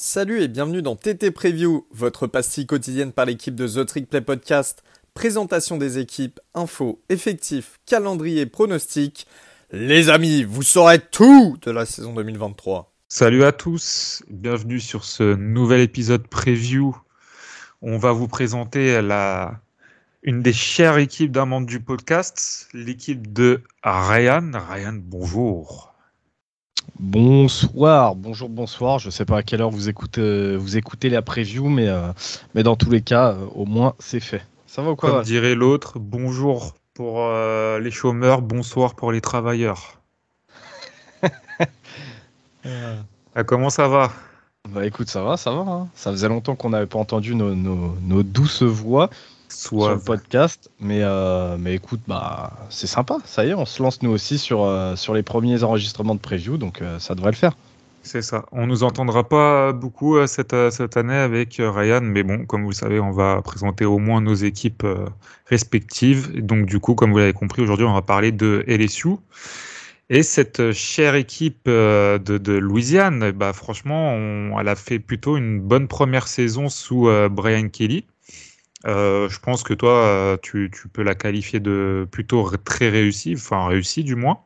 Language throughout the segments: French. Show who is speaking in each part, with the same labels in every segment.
Speaker 1: Salut et bienvenue dans TT Preview, votre pastille quotidienne par l'équipe de The Trick Play Podcast. Présentation des équipes, infos, effectifs, calendrier, pronostics. Les amis, vous saurez tout de la saison 2023.
Speaker 2: Salut à tous, bienvenue sur ce nouvel épisode preview. On va vous présenter la une des chères équipes d'un membre du podcast, l'équipe de Ryan. Ryan, bonjour.
Speaker 3: Bonsoir, bonjour, bonsoir. Je ne sais pas à quelle heure vous écoutez, vous écoutez la preview, mais, euh, mais dans tous les cas, euh, au moins c'est fait. Ça va ou quoi?
Speaker 2: Comme dirait l'autre, bonjour pour euh, les chômeurs, bonsoir pour les travailleurs. ah, comment ça va?
Speaker 3: Bah écoute, ça va, ça va. Hein. Ça faisait longtemps qu'on n'avait pas entendu nos, nos, douces voix sur le podcast, mais, euh, mais écoute, bah c'est sympa. Ça y est, on se lance nous aussi sur, euh, sur les premiers enregistrements de preview, donc ça devrait le faire.
Speaker 2: C'est ça. On nous entendra pas beaucoup euh, cette, euh, cette année avec euh, Ryan, mais bon, comme vous le savez, on va présenter au moins nos équipes respectives. Donc du coup, comme vous l'avez compris, aujourd'hui, on va parler de LSU. Et cette chère équipe de, de Louisiane, bah, franchement, elle a fait plutôt une bonne première saison sous Brian Kelly. Je pense que toi, tu, tu, peux la qualifier de plutôt très réussie, enfin réussie du moins.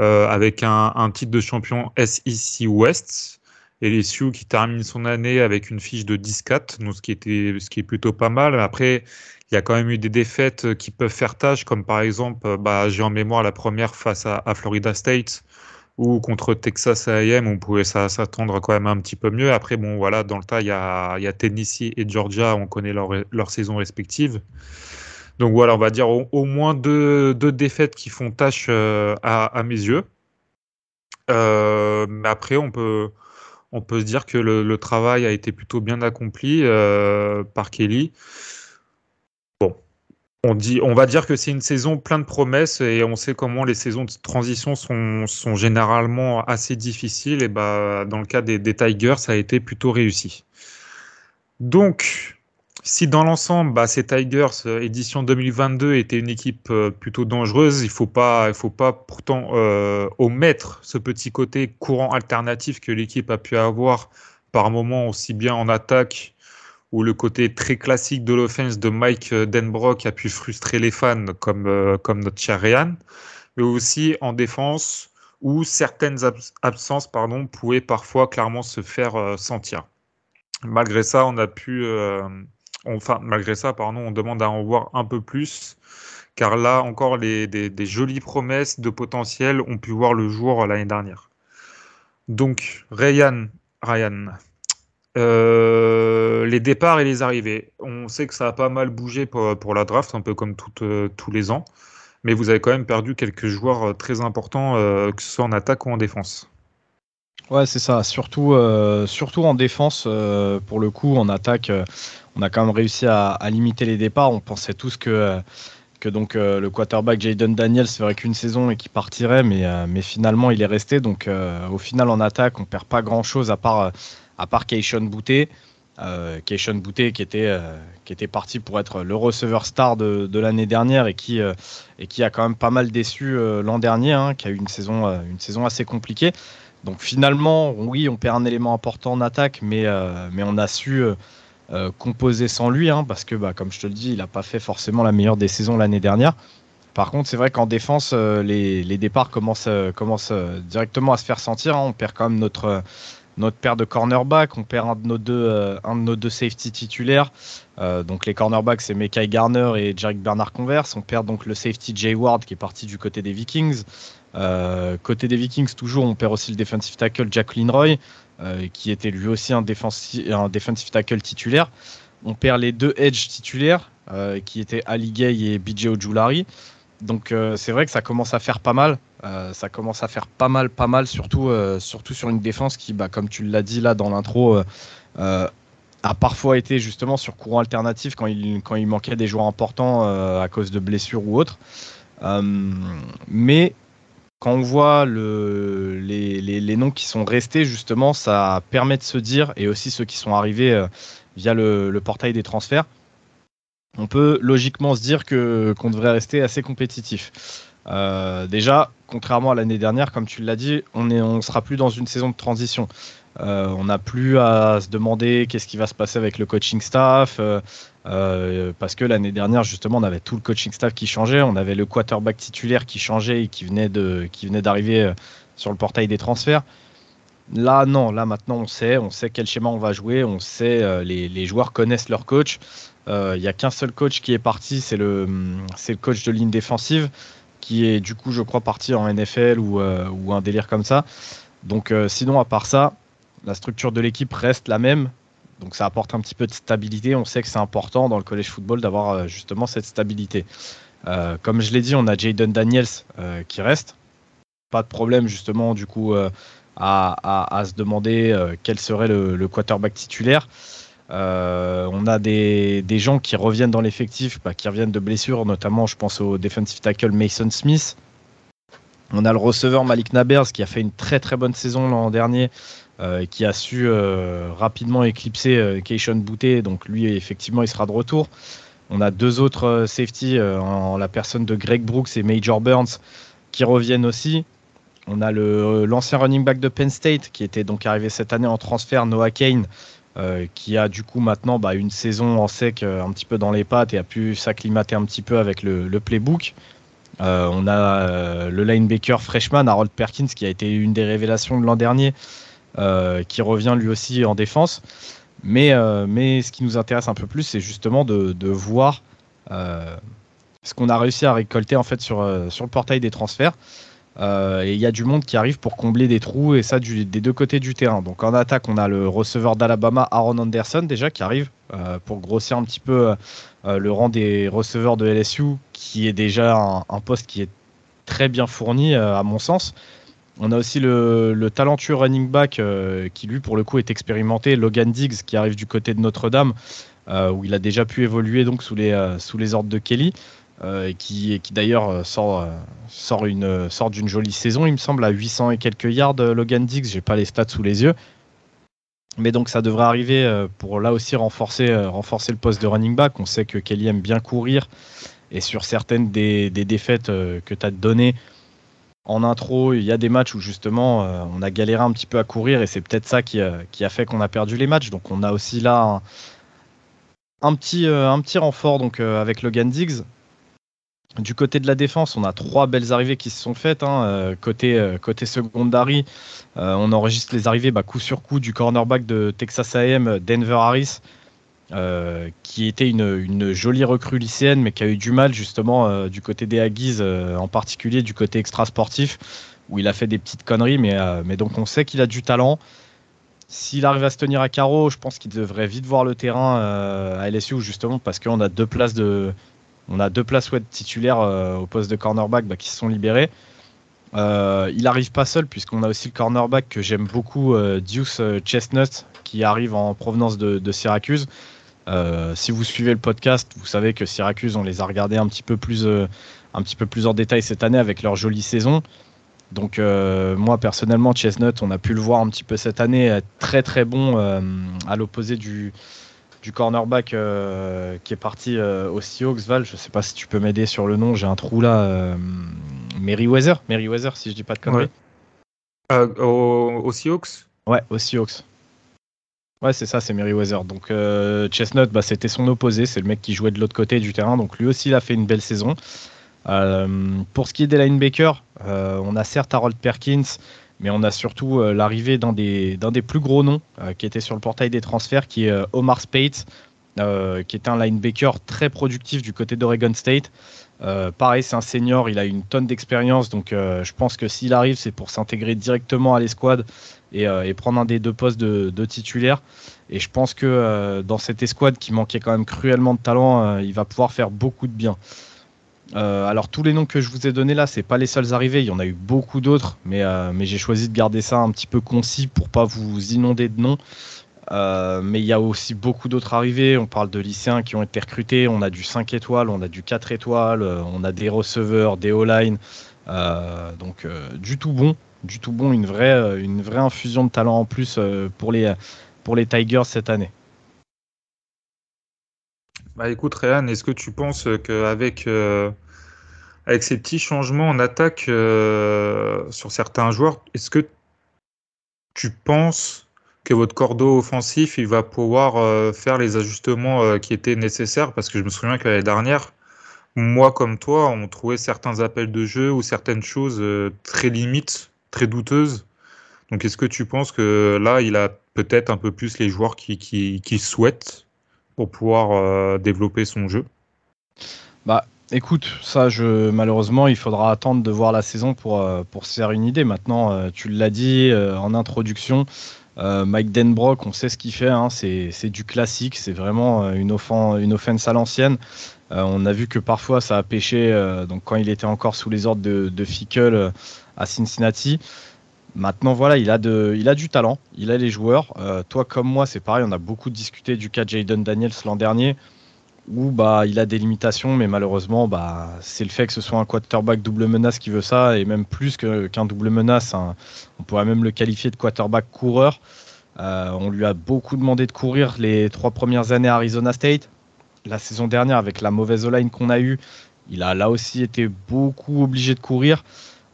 Speaker 2: Euh, avec un, titre de champion SEC West. Et les Sioux qui termine son année avec une fiche de 10-4, donc ce qui, était, ce qui est plutôt pas mal. Après, il y a quand même eu des défaites qui peuvent faire tâche, comme par exemple, bah, j'ai en mémoire la première face à Florida State, ou contre Texas A&M, on pouvait s'attendre quand même un petit peu mieux. Après, bon, voilà, dans le tas, il y a, Tennessee et Georgia, on connaît leur, leur saison respective. Donc voilà, on va dire au, moins deux, défaites qui font tâche euh, à, mes yeux. Euh, mais après, on peut, on peut se dire que le, travail a été plutôt bien accompli euh, par Kelly. On, va dire que c'est une saison pleine de promesses et on sait comment les saisons de transition sont, généralement assez difficiles. Et bah, dans le cas des, Tigers, ça a été plutôt réussi. Donc, si dans l'ensemble, bah, ces Tigers euh, édition 2022 étaient une équipe euh, plutôt dangereuse, il ne faut pas, il faut pas pourtant euh, omettre ce petit côté courant alternatif que l'équipe a pu avoir par moment aussi bien en attaque ou le côté très classique de l'offense de Mike Denbrock a pu frustrer les fans comme, comme notre cher Ryan, mais aussi en défense où certaines absences pardon, pouvaient parfois clairement se faire sentir. Malgré ça, on a pu enfin, malgré ça, pardon, on demande à en voir un peu plus, car là encore, des, jolies promesses de potentiel ont pu voir le jour l'année dernière. Donc, Ryan, Ryan euh, les départs et les arrivées. On sait que ça a pas mal bougé pour, la draft, un peu comme euh, tous les ans, mais vous avez quand même perdu quelques joueurs euh, très importants, que ce soit en attaque ou en défense.
Speaker 3: Ouais, c'est ça. Surtout, surtout en défense, pour le coup, en attaque, on a quand même réussi à, limiter les départs. On pensait tous que, que donc, le quarterback Jaden Daniels ferait qu'une saison et qu'il partirait, mais, mais finalement il est resté. Donc au final en attaque, on perd pas grand chose à part, à part Keishon Bouté. Keishon Bouté qui était, qui était parti pour être le receveur star de, de l'année dernière et qui, et qui a quand même pas mal déçu l'an dernier, hein, qui a eu une saison, une saison assez compliquée. Donc finalement, oui, on perd un élément important en attaque, mais, mais on a su euh, composé sans lui, hein, parce que, bah, comme je te le dis, il n'a pas fait forcément la meilleure des saisons l'année dernière. Par contre, c'est vrai qu'en défense, euh, les, départs commencent, euh, directement à se faire sentir. Hein. On perd quand même notre, notre paire de cornerback, on perd un de nos deux, un de nos deux safety titulaires. donc les cornerbacks, c'est Mekai Garner et Jarek Bernard Converse. On perd donc le safety Jay Ward qui est parti du côté des Vikings. côté des Vikings, toujours, on perd aussi le defensive tackle Jack Roy. Euh, qui était lui aussi un, defensive, un tackle titulaire. On perd les deux edge titulaires, euh, qui étaient Ali Gay et BJ Ojulari. Donc euh, c'est vrai que ça commence à faire pas mal. Ça commence à faire pas mal, pas mal, surtout, surtout sur une défense qui, bah, comme tu l'as dit là dans l'intro, a parfois été justement sur courant alternatif quand il, quand il manquait des joueurs importants à cause de blessures ou autres. mais quand on voit le, les, noms qui sont restés, justement, ça permet de se dire, et aussi ceux qui sont arrivés euh, via le, portail des transferts, on peut logiquement se dire que qu'on devrait rester assez compétitif. Euh, déjà, contrairement à l'année dernière, comme tu l'as dit, on ne sera plus dans une saison de transition. on n'a plus à se demander qu'est-ce qui va se passer avec le coaching staff. parce que l'année dernière, justement, on avait tout le coaching staff qui changeait. On avait le quarterback titulaire qui changeait et qui venait d'arriver sur le portail des transferts. Là, non, là maintenant on sait, on sait quel schéma on va jouer, on sait, les, les, joueurs connaissent leur coach. Il n'y a qu'un seul coach qui est parti, c'est le, le coach de ligne défensive qui est du coup, je crois, parti en NFL ou, euh, ou un délire comme ça. Donc, euh, sinon, à part ça, la structure de l'équipe reste la même. Donc, ça apporte un petit peu de stabilité. On sait que c'est important dans le college football d'avoir euh, justement cette stabilité. comme je l'ai dit, on a Jaden Daniels qui reste. Pas de problème, justement, du coup, à, se demander quel serait le quarterback titulaire. Euh, on a des, gens qui reviennent dans l'effectif, bah, qui reviennent de blessures, notamment je pense au defensive tackle Mason Smith. On a le receveur Malik Nabers qui a fait une très très bonne saison l'an dernier, euh, qui a su euh, rapidement éclipser Keishon Boutte, donc lui effectivement il sera de retour. On a deux autres safety en la personne de Greg Brooks et Major Burns qui reviennent aussi. On a l'ancien running back de Penn State qui était donc arrivé cette année en transfert, Noah Kane, euh, qui a du coup maintenant bah, une saison en sec euh, un petit peu dans les pattes et a pu s'acclimater un petit peu avec le, playbook. Euh, on a le linebacker freshman Harold Perkins qui a été une des révélations de l'an dernier, qui revient lui aussi en défense. Mais, ce qui nous intéresse un peu plus, c'est justement de, voir ce qu'on a réussi à récolter en fait sur le portail des transferts. Euh, et il y a du monde qui arrive pour combler des trous, et ça des deux côtés du terrain. Donc en attaque, on a le receveur d'Alabama, Aaron Anderson, déjà, qui arrive euh, pour grossir un petit peu euh, le rang des receveurs de LSU, qui est déjà un, poste qui est très bien fourni, à mon sens. On a aussi le, talentueux running back qui, lui, pour le coup, est expérimenté, Logan Diggs, qui arrive du côté de Notre-Dame, où il a déjà pu évoluer donc sous les, sous les ordres de Kelly. Euh, qui, d'ailleurs euh, sort, euh, sort, une, sort d'une jolie saison, il me semble, à 800 et quelques yards, Logan Dix. J'ai pas les stats sous les yeux. Mais donc ça devrait arriver pour là aussi renforcer, renforcer le poste de running back. On sait que Kelly aime bien courir. Et sur certaines des, des défaites que tu as données en intro, il y a des matchs où justement on a galéré un petit peu à courir. Et c'est peut-être ça qui a, qui a, fait qu'on a perdu les matchs. Donc on a aussi là un, petit, un petit renfort donc, avec Logan Diggs. Du côté de la défense, on a trois belles arrivées qui se sont faites. Hein. Euh, côté, euh, côté secondary, euh, on enregistre les arrivées bah, coup sur coup du cornerback de Texas AM, Denver Harris, qui était une, jolie recrue lycéenne, mais qui a eu du mal justement du côté des Aggies, en particulier du côté extra-sportif, où il a fait des petites conneries, mais, mais donc on sait qu'il a du talent. S'il arrive à se tenir à carreau, je pense qu'il devrait vite voir le terrain à LSU, justement, parce qu'on a deux places de on a deux places web titulaires euh, au poste de cornerback bah, qui se sont libérées. Euh, il arrive pas seul puisqu'on a aussi le cornerback que j'aime beaucoup, euh, Deuce Chestnut, qui arrive en provenance de, Syracuse. si vous suivez le podcast, vous savez que Syracuse, on les a regardés un petit peu plus, un petit peu plus en détail cette année avec leur jolie saison. Donc moi personnellement, Chestnut, on a pu le voir un petit peu cette année, très très bon à l'opposé du, du cornerback euh, qui est parti euh, au Seahawks, Val. Je sais pas si tu peux m'aider sur le nom, j'ai un trou là. Euh, Meriwether, Meriwether, si je dis pas de conneries.
Speaker 2: au, au Seahawks?
Speaker 3: Ouais, au Seahawks. Ouais, c'est ça, c'est Meriwether. Donc Chestnut, bah, c'était son opposé, c'est le mec qui jouait de l'autre côté du terrain. Donc lui aussi, il a fait une belle saison. pour ce qui est des linebackers, on a certes Harold Perkins, mais on a surtout euh, l'arrivée d'un des, des, plus gros noms euh, qui était sur le portail des transferts, qui est euh, Omar Spate, qui est un linebacker très productif du côté d'Oregon State. pareil, c'est un senior, il a une tonne d'expérience, donc je pense que s'il arrive, c'est pour s'intégrer directement à l'escouade et, et, prendre un des deux postes de, de titulaire. Et je pense que dans cette escouade qui manquait quand même cruellement de talent, il va pouvoir faire beaucoup de bien. Euh, alors tous les noms que je vous ai donnés là, c'est pas les seuls arrivés, il y en a eu beaucoup d'autres, mais, euh, j'ai choisi de garder ça un petit peu concis pour pas vous inonder de noms. Euh, mais il y a aussi beaucoup d'autres arrivés. On parle de lycéens qui ont été recrutés. On a du 5 étoiles, on a du 4 étoiles, on a des receveurs, des O-line. donc du tout bon, du tout bon, une vraie, infusion de talent en plus pour les Tigers cette année.
Speaker 2: Bah écoute, Réan, est-ce que tu penses qu'avec euh, avec ces petits changements en attaque euh, sur certains joueurs, est-ce que tu penses que votre cordeau offensif, il va pouvoir faire les ajustements qui étaient nécessaires? Parce que je me souviens que l'année dernière, moi comme toi, on trouvait certains appels de jeu ou certaines choses très limites, très douteuses. Donc est-ce que tu penses que là, il a peut-être un peu plus les joueurs qui, qui souhaitent pour pouvoir développer son jeu
Speaker 3: Bah, Écoute, ça, je, malheureusement, il faudra attendre de voir la saison pour, euh, pour se faire une idée. Maintenant, euh, tu l'as dit euh, en introduction, Mike Denbrock, on sait ce qu'il fait. Hein, c'est du classique, c'est vraiment une, une offense à l'ancienne. on a vu que parfois ça a pêché donc quand il était encore sous les ordres de Fickle à Cincinnati. Maintenant, voilà, il a, du talent, il a les joueurs. toi comme moi, c'est pareil, on a beaucoup discuté du cas de Jaden Daniels l'an dernier où bah, il a des limitations, mais malheureusement, bah, c'est le fait que ce soit un quarterback double menace qui veut ça, et même plus qu'un double menace. on pourrait même le qualifier de quarterback coureur. Euh, on lui a beaucoup demandé de courir les trois premières années à Arizona State. La saison dernière, avec la mauvaise line qu'on a eue, il a là aussi été beaucoup obligé de courir.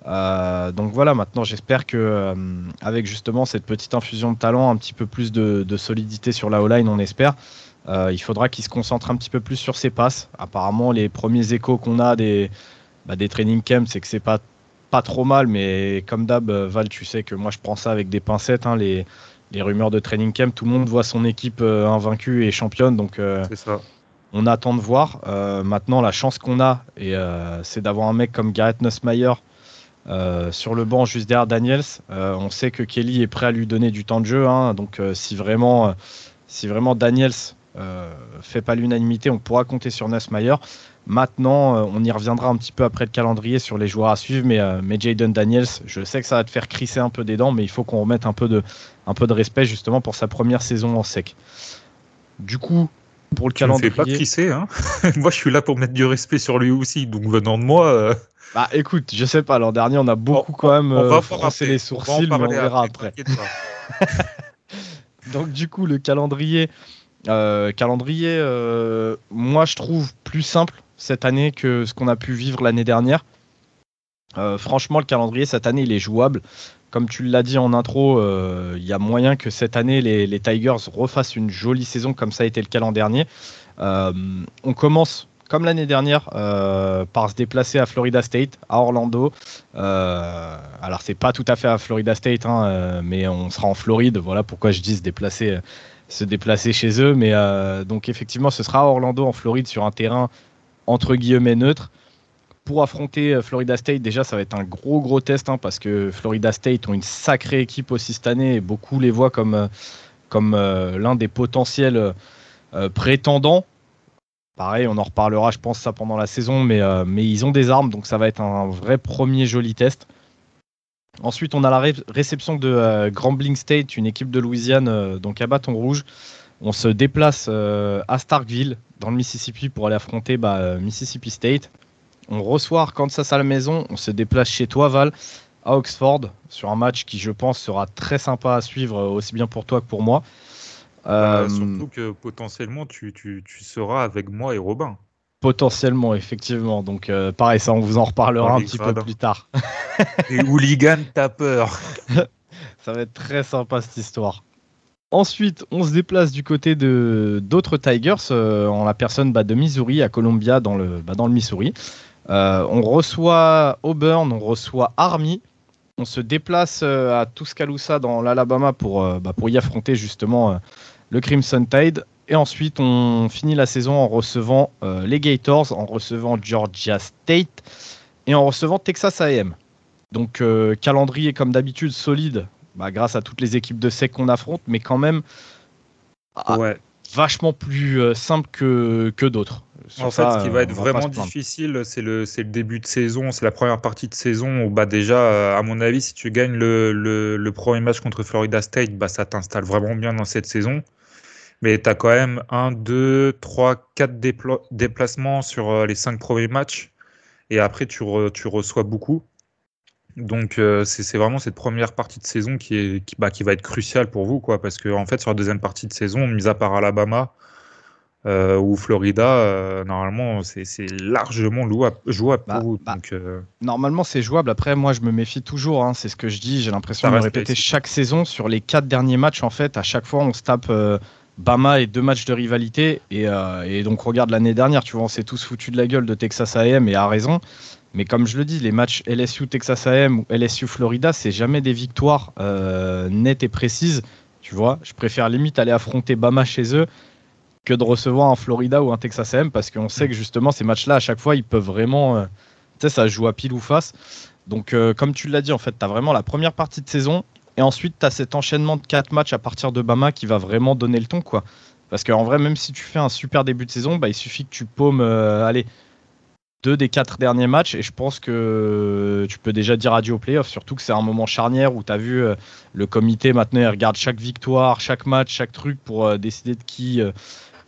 Speaker 3: Euh, donc voilà, maintenant j'espère que euh, avec justement cette petite infusion de talent, un petit peu plus de, de solidité sur la O-line, on espère, euh, il faudra qu'il se concentre un petit peu plus sur ses passes. Apparemment, les premiers échos qu'on a des, bah, des training camps, c'est que c'est pas, pas trop mal, mais comme d'hab, Val, tu sais que moi je prends ça avec des pincettes. Hein, les, les, rumeurs de training camp, tout le monde voit son équipe invaincue et championne, donc on attend de voir. maintenant, la chance qu'on a, et c'est d'avoir un mec comme Garrett Nussmeyer. Sur le banc juste derrière Daniels. on sait que Kelly est prêt à lui donner du temps de jeu. Hein, donc si vraiment, si vraiment Daniels euh, fait pas l'unanimité, on pourra compter sur Nussmeyer. Maintenant, euh, on y reviendra un petit peu après le calendrier sur les joueurs à suivre, mais, euh, mais Jaden Daniels, je sais que ça va te faire crisser un peu des dents, mais il faut qu'on remette un peu, de, un peu de respect justement pour sa première saison en sec. Du coup, pour le tu calendrier.
Speaker 2: Ne fais pas crisser, hein moi je suis là pour mettre du respect sur lui aussi, donc venant de moi.
Speaker 3: Bah écoute, je sais pas, l'an dernier on a beaucoup quand même on froncé les sourcils, mais on verra après. donc du coup, le calendrier, euh, calendrier, euh, moi je trouve plus simple cette année que ce qu'on a pu vivre l'année dernière. Euh, franchement, le calendrier cette année il est jouable. Comme tu l'as dit en intro, il y a moyen que cette année les, Tigers refassent une jolie saison comme ça a été le l'an dernier. on commence comme l'année dernière, par se déplacer à Florida State, à Orlando. alors, c'est pas tout à fait à Florida State, hein, mais on sera en Floride. Voilà pourquoi je dis se déplacer se déplacer chez eux. Mais euh, donc effectivement, ce sera à Orlando en Floride sur un terrain entre guillemets neutre. Pour affronter euh, Florida State, déjà, ça va être un gros gros test hein, parce que Florida State ont une sacrée équipe aussi cette année et beaucoup les voient comme, euh, comme l'un des potentiels prétendants. Pareil, on en reparlera, je pense, ça pendant la saison, mais, ils ont des armes, donc ça va être un vrai premier joli test. Ensuite, on a la réception de euh, Grambling State, une équipe de Louisiane, euh, donc à bâton rouge. On se déplace euh, à Starkville, dans le Mississippi, pour aller affronter bah, Mississippi State. On reçoit Arkansas à la maison. On se déplace chez toi, Val, à Oxford, sur un match qui, je pense, sera très sympa à suivre, aussi bien pour toi que pour moi.
Speaker 2: surtout que potentiellement, tu, tu seras avec moi et Robin.
Speaker 3: Potentiellement, effectivement. Donc, euh, pareil, ça, on vous en reparlera un petit peu plus tard.
Speaker 2: Les hooligans, t'as peur.
Speaker 3: ça va être très sympa cette histoire. Ensuite, on se déplace du côté de d'autres Tigers, euh, en la personne bah, de Missouri, à Columbia, dans le, bah, dans le Missouri. Euh, on reçoit Auburn, on reçoit Army. On se déplace à Tuscaloosa, dans l'Alabama, pour, bah, pour y affronter justement le Crimson Tide. Et ensuite, on finit la saison en recevant euh, les Gators, en recevant Georgia State et en recevant Texas AM. Donc, euh, calendrier comme d'habitude solide, bah, grâce à toutes les équipes de sec qu'on affronte, mais quand même ah, vachement plus euh, simple que, que d'autres.
Speaker 2: En fait, ce qui va être vraiment difficile, c'est le, le début de saison, c'est la première partie de saison où, bah, déjà, à mon avis, si tu gagnes le, le, premier match contre Florida State, bah, ça t'installe vraiment bien dans cette saison mais tu as quand même 1, 2, 3, 4 déplacements sur euh, les 5 premiers matchs. Et après, tu, tu reçois beaucoup. Donc, euh, c'est vraiment cette première partie de saison qui, est, bah, qui, va être cruciale pour vous. Quoi, parce qu'en en fait, sur la deuxième partie de saison, mis à part Alabama, euh, ou Florida, euh, normalement, c'est largement jouable pour bah, vous. Bah, euh,
Speaker 3: normalement, c'est jouable. Après, moi, je me méfie toujours. Hein. c'est ce que je dis. J'ai l'impression de me répéter chaque saison. Sur les quatre derniers matchs, en fait, à chaque fois, on se tape Bama et deux matchs de rivalité. Et, et donc, regarde l'année dernière, tu vois, on s'est tous foutu de la gueule de Texas AM et à raison. Mais comme je le dis, les matchs LSU Texas AM ou LSU Florida, c'est jamais des victoires nettes et précises. Tu vois, je préfère limite aller affronter Bama chez eux que de recevoir un Florida ou un Texas AM parce qu'on sait que justement ces matchs-là, à chaque fois, ils peuvent vraiment. Euh, tu sais, ça joue à pile ou face. Donc, euh, comme tu l'as dit, en fait, tu as vraiment la première partie de saison et ensuite tu as cet enchaînement de quatre matchs à partir de Bama qui va vraiment donner le ton, quoi. Parce qu'en vrai, même si tu fais un super début de saison, bah, il suffit que tu paumes, euh, allez, deux des quatre derniers matchs et je pense que tu peux déjà dire adieu au playoff. Surtout que c'est un moment charnière où tu as vu le comité maintenant, il regarde chaque victoire, chaque match, chaque truc pour décider de qui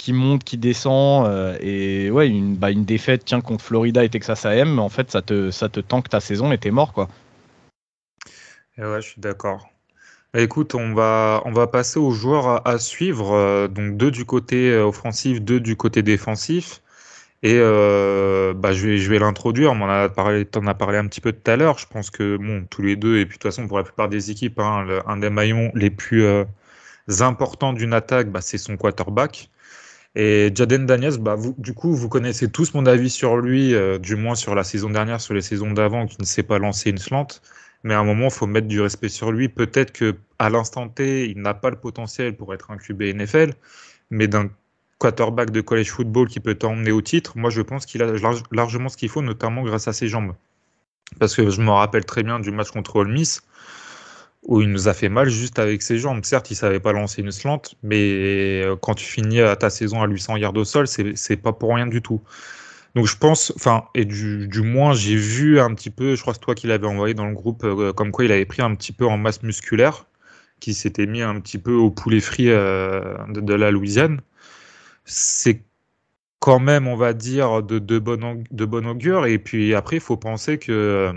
Speaker 3: qui monte, qui descend. Euh, et ouais, une, bah, une défaite tiens, contre Florida et Texas AM, en fait, ça te, ça te tanque ta saison et t'es mort. quoi.
Speaker 2: Et ouais, je suis d'accord. Bah, écoute, on va, on va passer aux joueurs à, suivre. Euh, donc deux du côté euh, offensif, deux du côté défensif. Et bah, je vais, je vais l'introduire. On en a parlé, en as parlé un petit peu tout à l'heure. Je pense que bon, tous les deux, et puis de toute façon pour la plupart des équipes, hein, un des maillons les plus importants d'une attaque, bah, c'est son quarterback. Et Jaden Daniels, bah, du coup, vous connaissez tous mon avis sur lui, euh, du moins sur la saison dernière, sur les saisons d'avant, qui ne s'est pas lancé une slant. Mais à un moment, il faut mettre du respect sur lui. Peut-être que à l'instant T, il n'a pas le potentiel pour être un QB NFL, mais d'un quarterback de college football qui peut t'emmener au titre, moi je pense qu'il a largement ce qu'il faut, notamment grâce à ses jambes. Parce que je me rappelle très bien du match contre Ole Miss où il nous a fait mal juste avec ses jambes. Certes, il savait pas lancer une slant, mais euh, quand tu finis ta saison à 800 yards au sol, c'est pas pour rien du tout. Donc je pense, enfin, et du, moins j'ai vu un petit peu, je crois que c'est toi qui l'avais envoyé dans le groupe, euh, comme quoi il avait pris un petit peu en masse musculaire, qui s'était mis un petit peu au poulet frit euh, de, la Louisiane. C'est quand même, on va dire, de, de, de bon augure. Et puis après, il faut penser que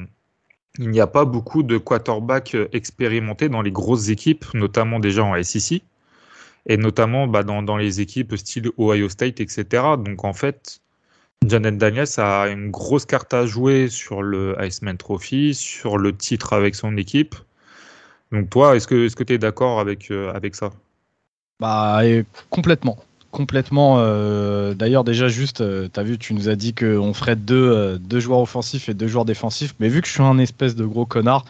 Speaker 2: il n'y a pas beaucoup de quarterbacks euh, expérimentés dans les grosses équipes, notamment déjà en SEC, et notamment bah, dans, les équipes style Ohio State, etc. Donc en fait, Janet Daniels a une grosse carte à jouer sur le Iceman Trophy, sur le titre avec son équipe. Donc toi, est-ce que tu es d'accord avec, euh, avec ça?
Speaker 3: Bah complètement complètement. Euh, d'ailleurs, déjà, juste, euh, tu vu, tu nous as dit qu'on ferait deux, euh, deux joueurs offensifs et deux joueurs défensifs. Mais vu que je suis un espèce de gros connard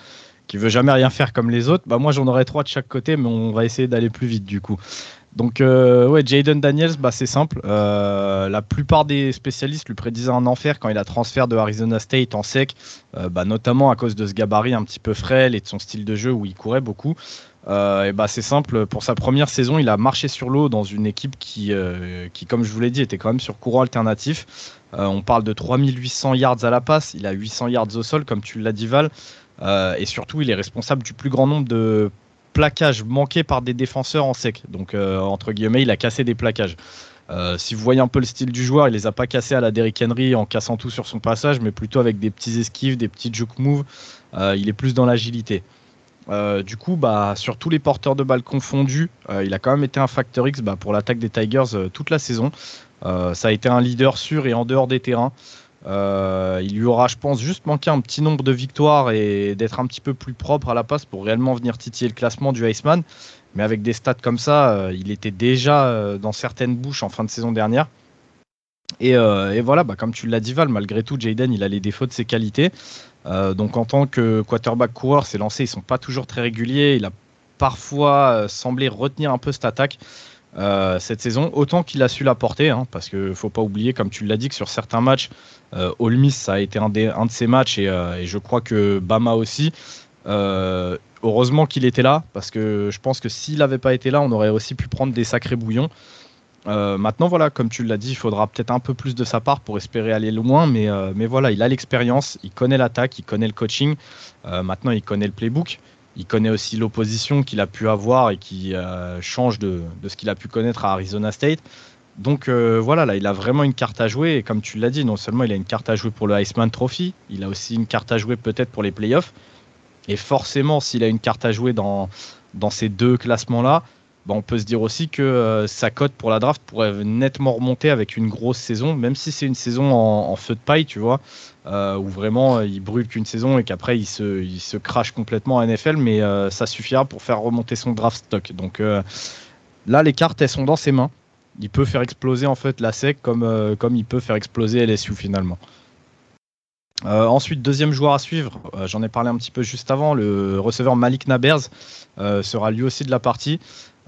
Speaker 3: qui veut jamais rien faire comme les autres, bah moi j'en aurais trois de chaque côté, mais on va essayer d'aller plus vite du coup. Donc ouais, Jaden Daniels, bah c'est simple. la plupart des spécialistes lui prédisaient un enfer quand il a transfert de Arizona State en sec, bah, notamment à cause de ce gabarit un petit peu frêle et de son style de jeu où il courait beaucoup. Euh, et bah c'est simple, pour sa première saison, il a marché sur l'eau dans une équipe qui, euh, qui, comme je vous l'ai dit, était quand même sur courant alternatif. Euh, on parle de 3800 yards à la passe, il a 800 yards au sol, comme tu l'as dit Val. et surtout, il est responsable du plus grand nombre de plaquages manqués par des défenseurs en sec. Donc, entre guillemets, il a cassé des plaquages. si vous voyez un peu le style du joueur, il les a pas cassés à la Derrick Henry en cassant tout sur son passage, mais plutôt avec des petits esquives, des petits juke moves. il est plus dans l'agilité. Euh, du coup, bah, sur tous les porteurs de balles confondus, euh, il a quand même été un facteur X bah, pour l'attaque des Tigers euh, toute la saison. ça a été un leader sûr et en dehors des terrains. Il lui aura, je pense, juste manqué un petit nombre de victoires et d'être un petit peu plus propre à la passe pour réellement venir titiller le classement du Iceman. Mais avec des stats comme ça, il était déjà dans certaines bouches en fin de saison dernière. Et, voilà, bah, comme tu l'as dit Val, malgré tout, Jaden, il a les défauts de ses qualités. Euh, donc en tant que quarterback coureur, ses lancers ils sont pas toujours très réguliers. Il a parfois euh, semblé retenir un peu cette attaque euh, cette saison, autant qu'il a su la porter, hein, parce que faut pas oublier, comme tu l'as dit, que sur certains matchs, euh, ça a été un, des, un de ses matchs et, et, je crois que Bama aussi. heureusement qu'il était là, parce que je pense que s'il n'avait pas été là, on aurait aussi pu prendre des sacrés bouillons. Euh, maintenant, voilà, comme tu l'as dit, il faudra peut-être un peu plus de sa part pour espérer aller loin, mais, euh, mais voilà, il a l'expérience, il connaît l'attaque, il connaît le coaching, euh, maintenant il connaît le playbook, il connaît aussi l'opposition qu'il a pu avoir et qui change de, ce qu'il a pu connaître à Arizona State. Donc voilà, là, il a vraiment une carte à jouer, et comme tu l'as dit, non seulement il a une carte à jouer pour le Iceman Trophy, il a aussi une carte à jouer peut-être pour les playoffs, et forcément, s'il a une carte à jouer dans, dans ces deux classements-là, bah, on peut se dire aussi que sa cote pour la draft pourrait nettement remonter avec une grosse saison, même si c'est une saison en, feu de paille, tu vois, où vraiment il brûle qu'une saison et qu'après il se, crache complètement en NFL, mais ça suffira pour faire remonter son draft stock. Donc là, les cartes, elles sont dans ses mains. Il peut faire exploser en fait la SEC comme, il peut faire exploser LSU finalement. Euh, ensuite, deuxième joueur à suivre, euh, j'en ai parlé un petit peu juste avant, le receveur Malik Nabers euh, sera lui aussi de la partie.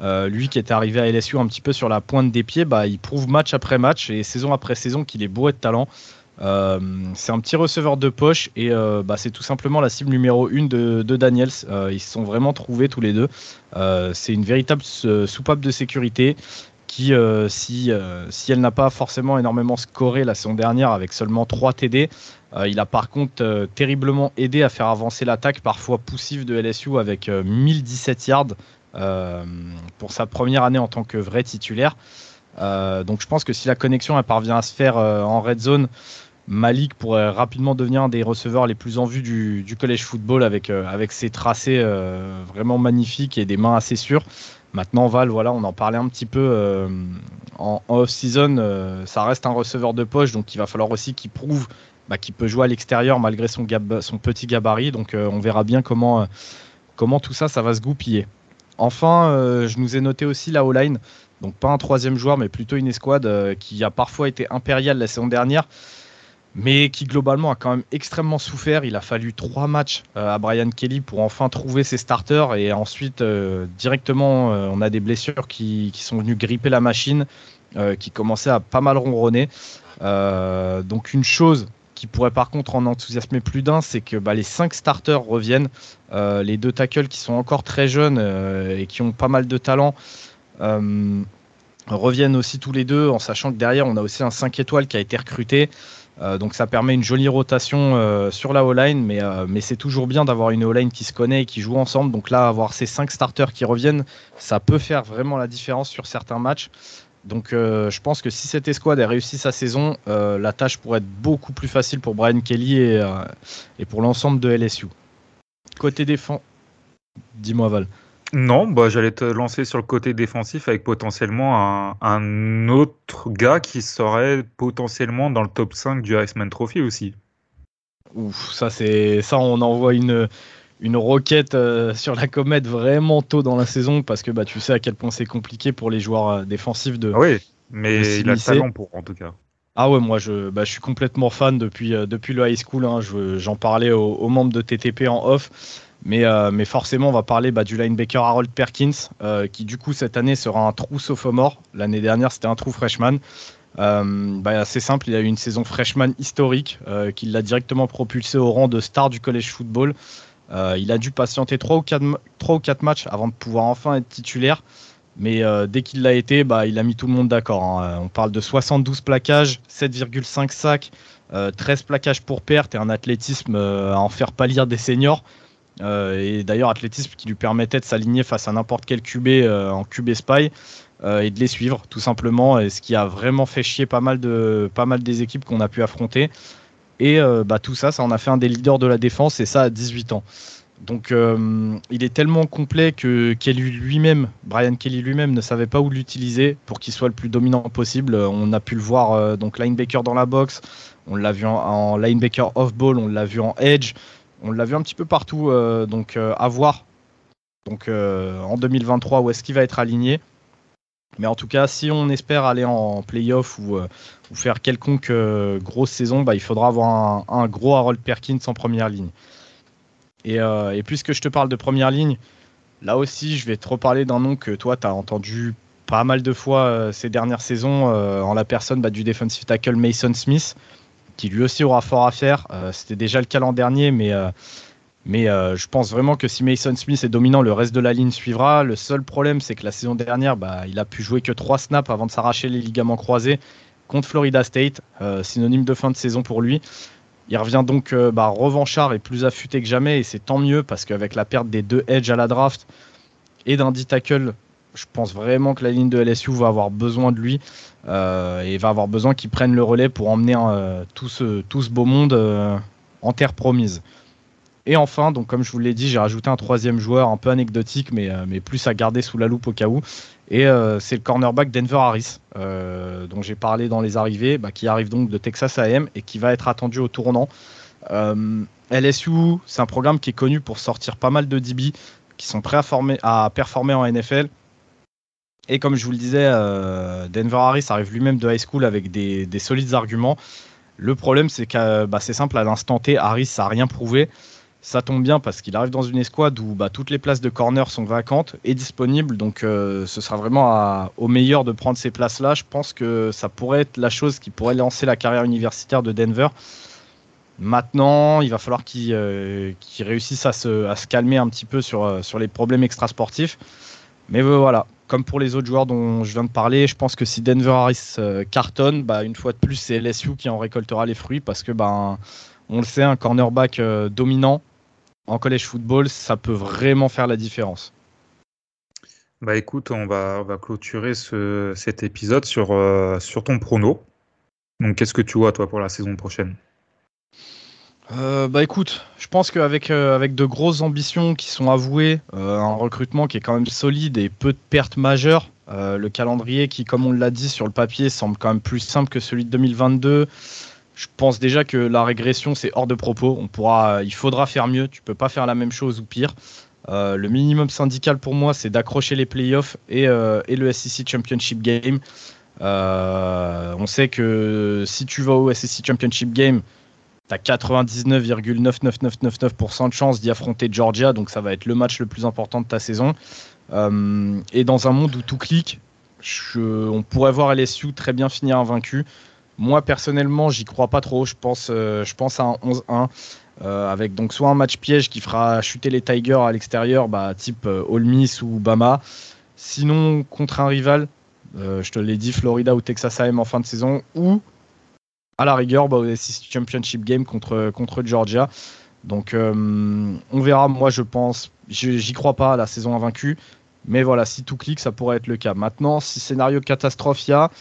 Speaker 3: Lui qui était arrivé à LSU un petit peu sur la pointe des pieds, bah, il prouve match après match et saison après saison qu'il est bourré de talent. c'est un petit receveur de poche et bah, c'est tout simplement la cible numéro 1 de, Daniels. ils se sont vraiment trouvés tous les deux. c'est une véritable soupape de sécurité qui, si, si elle n'a pas forcément énormément scoré la saison dernière avec seulement 3 TD, euh, il a par contre euh, terriblement aidé à faire avancer l'attaque, parfois poussive de LSU avec 1017 euh, yards pour sa première année en tant que vrai titulaire. donc je pense que si la connexion parvient à se faire en red zone, Malik pourrait rapidement devenir un des receveurs les plus en vue du, college football avec, avec ses tracés vraiment magnifiques et des mains assez sûres. Maintenant, Val, voilà, on en parlait un petit peu en off-season. ça reste un receveur de poche, donc il va falloir aussi qu'il prouve bah, qui peut jouer à l'extérieur malgré son, son, petit gabarit. Donc euh, on verra bien comment, euh, comment tout ça, ça va se goupiller. Enfin, euh, je nous ai noté aussi la O-line. Donc pas un troisième joueur, mais plutôt une escouade qui a parfois été impériale la saison dernière, mais qui globalement a quand même extrêmement souffert. Il a fallu trois matchs à Brian Kelly pour enfin trouver ses starters, et ensuite directement on a des blessures qui, qui, sont venues gripper la machine, qui commençaient à pas mal ronronner. donc une chose qui pourrait par contre en enthousiasmer plus d'un, c'est que bah, les cinq starters reviennent. Euh, les deux tackles qui sont encore très jeunes euh, et qui ont pas mal de talent euh, reviennent aussi tous les deux, en sachant que derrière on a aussi un 5 étoiles qui a été recruté. donc ça permet une jolie rotation sur la O-line, mais, mais c'est toujours bien d'avoir une O-line qui se connaît et qui joue ensemble. Donc là, avoir ces cinq starters qui reviennent, ça peut faire vraiment la différence sur certains matchs. Donc euh, je pense que si cette escouade a réussi sa saison, euh, la tâche pourrait être beaucoup plus facile pour Brian Kelly et, euh, pour l'ensemble de LSU. Côté défense, dis-moi Val.
Speaker 2: Non, bah, j'allais te lancer sur le côté défensif avec potentiellement un, autre gars qui serait potentiellement dans le top 5 du Iceman Trophy aussi.
Speaker 3: Ouf, ça c'est ça on envoie une une roquette euh, sur la comète vraiment tôt dans la saison parce que bah, tu sais à quel point c'est compliqué pour les joueurs euh, défensifs de.
Speaker 2: Ah oui, mais il a le talent pour en tout cas.
Speaker 3: Ah ouais, moi je, bah, je suis complètement fan depuis, euh, depuis le high school. Hein. J'en parlais aux, membres de TTP en off. Mais, mais forcément, on va parler bah, du linebacker Harold Perkins, qui du coup cette année sera un trou sophomore. L'année dernière, c'était un trou freshman. bah, c'est simple, il a eu une saison freshman historique qui l'a directement propulsé au rang de star du college football. Euh, il a dû patienter 3 ou 4, 3 ou 4 matchs avant de pouvoir enfin être titulaire. Mais euh, dès qu'il l'a été, bah, il a mis tout le monde d'accord. Hein. On parle de 72 plaquages, 7,5 sacs, 13 plaquages pour perte et un athlétisme euh, à en faire pâlir des seniors. et d'ailleurs, athlétisme qui lui permettait de s'aligner face à n'importe quel QB en QB spy et de les suivre, tout simplement. Ce qui a vraiment fait chier pas mal des équipes qu'on a pu affronter. Et euh, bah, tout ça, ça en a fait un des leaders de la défense, et ça à 18 ans. Donc euh, il est tellement complet que Kelly lui-même, Brian Kelly lui-même, ne savait pas où l'utiliser pour qu'il soit le plus dominant possible. On a pu le voir euh, donc linebacker dans la box, on l'a vu en, linebacker off-ball, on l'a vu en edge, on l'a vu un petit peu partout. donc à voir. Donc en 2023 où est-ce qu'il va être aligné? Mais en tout cas, si on espère aller en playoff ou, euh, faire quelconque euh, grosse saison, bah, il faudra avoir un, gros Harold Perkins en première ligne. Euh, et, puisque je te parle de première ligne, là aussi, je vais te reparler d'un nom que toi, tu as entendu pas mal de fois ces dernières saisons en la personne bah, du defensive tackle Mason Smith, qui lui aussi aura fort à faire. C'était déjà le cas l'an dernier, mais mais euh, je pense vraiment que si Mason Smith est dominant, le reste de la ligne suivra. Le seul problème, c'est que la saison dernière, bah, il a pu jouer que 3 snaps avant de s'arracher les ligaments croisés contre Florida State, euh, synonyme de fin de saison pour lui. Il revient donc euh, bah, revanchard et plus affûté que jamais, et c'est tant mieux parce qu'avec la perte des deux edge à la draft et d'un D-tackle, je pense vraiment que la ligne de LSU va avoir besoin de lui et va avoir besoin qu'il prenne le relais pour emmener tout, ce, tout, ce, beau monde en terre promise. Et enfin, donc comme je vous l'ai dit, j'ai rajouté un troisième joueur un peu anecdotique, mais, euh, mais plus à garder sous la loupe au cas où. Et c'est le cornerback Denver Harris, dont j'ai parlé dans les arrivées, bah, qui arrive donc de Texas AM et qui va être attendu au tournant. LSU, c'est un programme qui est connu pour sortir pas mal de DB qui sont prêts à, à performer en NFL. Et comme je vous le disais, Denver Harris arrive lui-même de high school avec des, solides arguments. Le problème, c'est que bah, c'est simple, à l'instant T, Harris, n'a rien prouvé. Ça tombe bien parce qu'il arrive dans une escouade où bah, toutes les places de corner sont vacantes et disponibles. Donc euh, ce sera vraiment au meilleur de prendre ces places-là. Je pense que ça pourrait être la chose qui pourrait lancer la carrière universitaire de Denver. Maintenant, il va falloir qu'il euh, réussisse à se, calmer un petit peu sur, euh, les problèmes extrasportifs. Mais voilà, comme pour les autres joueurs dont je viens de parler, je pense que si Denver Harris cartonne, bah, une fois de plus, c'est LSU qui en récoltera les fruits parce que, ben, on le sait, un cornerback dominant, en college football, ça peut vraiment faire la différence.
Speaker 2: Bah écoute, on va, va clôturer cet épisode sur, euh, sur ton prono. Donc qu'est-ce que tu vois toi pour la saison prochaine?
Speaker 3: Euh, bah écoute, je pense qu'avec euh, avec de grosses ambitions qui sont avouées, un recrutement qui est quand même solide et peu de pertes majeures, le calendrier qui, comme on l'a dit sur le papier, semble quand même plus simple que celui de 2022 je pense déjà que la régression c'est hors de propos. On pourra, il faudra faire mieux. Tu peux pas faire la même chose ou pire. Euh, le minimum syndical pour moi, c'est d'accrocher les playoffs et, euh, le SEC Championship Game. Euh, on sait que si tu vas au SEC Championship Game, tu as 99,99999% de chance d'y affronter Georgia, donc ça va être le match le plus important de ta saison. et dans un monde où tout clique, on pourrait voir LSU très bien finir invaincu. Moi, personnellement, j'y crois pas trop. Je pense, euh, je pense à un 11-1. Euh, avec donc soit un match piège qui fera chuter les Tigers à l'extérieur, bah, type euh, Ole Miss ou Bama. Sinon, contre un rival, je te l'ai dit, Florida ou Texas AM en fin de saison, ou à la rigueur bah, au Championship Game contre, contre Georgia. Donc on verra, moi je pense, j'y crois pas à la saison invaincue, mais voilà, si tout clique, ça pourrait être le cas. Maintenant, si scénario catastrophe il y a,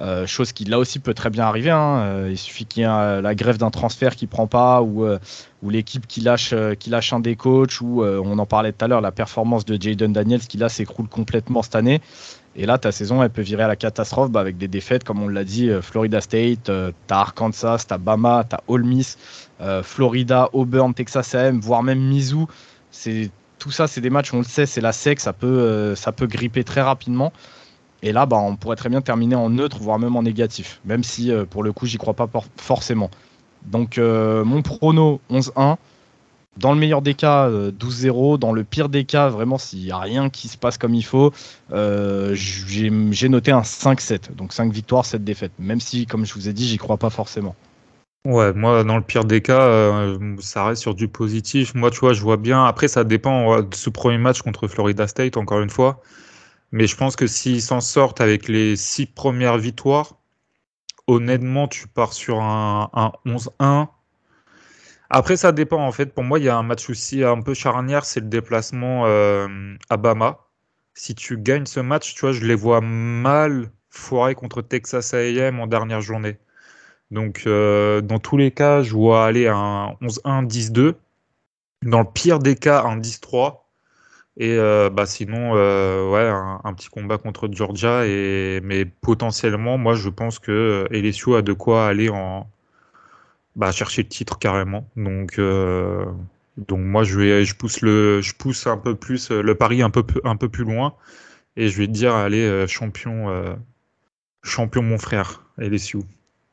Speaker 3: euh, chose qui là aussi peut très bien arriver. Hein. Euh, il suffit qu'il y ait la grève d'un transfert qui prend pas ou, euh, ou l'équipe qui lâche, qui lâche un des coachs ou on en parlait tout à l'heure, la performance de Jaden Daniels qui là s'écroule complètement cette année. Et là, ta saison, elle peut virer à la catastrophe bah, avec des défaites, comme on l'a dit, Florida State, t'as Arkansas, t'as Bama, t'as Ole Miss, Florida, Auburn, Texas A&M, voire même Mizzou. C'est tout ça, c'est des matchs, on le sait, c'est la sec, ça peut, ça peut gripper très rapidement. Et là, bah, on pourrait très bien terminer en neutre, voire même en négatif, même si euh, pour le coup, j'y crois pas forcément. Donc, euh, mon prono 11-1. Dans le meilleur des cas, 12-0. Euh, Dans le pire des cas, vraiment, s'il n'y a rien qui se passe comme il faut, j'ai noté un 5-7. Donc 5 victoires, 7 défaites. Même si, comme je vous ai dit, j'y crois pas forcément.
Speaker 2: Ouais, moi, dans le pire des cas, ça reste sur du positif. Moi, tu vois, je vois bien. Après, ça dépend de ce premier match contre Florida State, encore une fois. Mais je pense que s'ils s'en sortent avec les six premières victoires, honnêtement, tu pars sur un, 11-1. Après, ça dépend en fait. Pour moi, il y a un match aussi un peu charnière, c'est le déplacement euh, à Bama. Si tu gagnes ce match, tu vois, je les vois mal foirer contre Texas A&M en dernière journée. Donc, euh, dans tous les cas, je vois aller un 11-1, 10-2. Dans le pire des cas, un 10-3. Et euh, bah sinon, euh, ouais, un, petit combat contre Georgia. Et, mais potentiellement, moi, je pense que LSU a de quoi aller en bah, chercher le titre carrément. Donc, euh, donc moi, je, je, pousse le, je pousse un peu plus le pari un peu, un peu plus loin. Et je vais te dire, allez, champion, champion mon frère, LSU.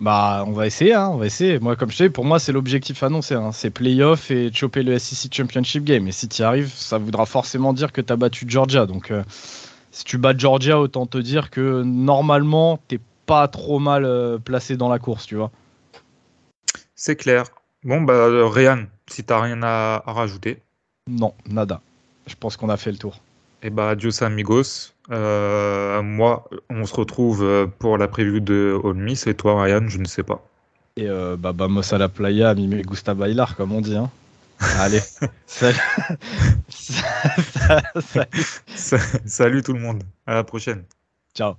Speaker 3: Bah, on va essayer, hein, on va essayer. Moi, comme je sais, pour moi, c'est l'objectif annoncé. Hein. C'est playoff et choper le SEC Championship Game. Et si tu y arrives, ça voudra forcément dire que tu as battu Georgia. Donc, euh, si tu bats Georgia, autant te dire que normalement, t'es pas trop mal euh, placé dans la course, tu vois.
Speaker 2: C'est clair. Bon, bah, euh, Ryan, si t'as rien à, à rajouter.
Speaker 3: Non, nada. Je pense qu'on a fait le tour.
Speaker 2: Et eh bah, adios amigos. Euh, moi, on se retrouve euh, pour la preview de All Miss et toi, Ryan, je ne sais pas.
Speaker 3: Et euh, bah, vamos a la playa, mi me gusta bailar, comme on dit. Hein. Allez, salut.
Speaker 2: salut tout le monde. À la prochaine.
Speaker 3: Ciao.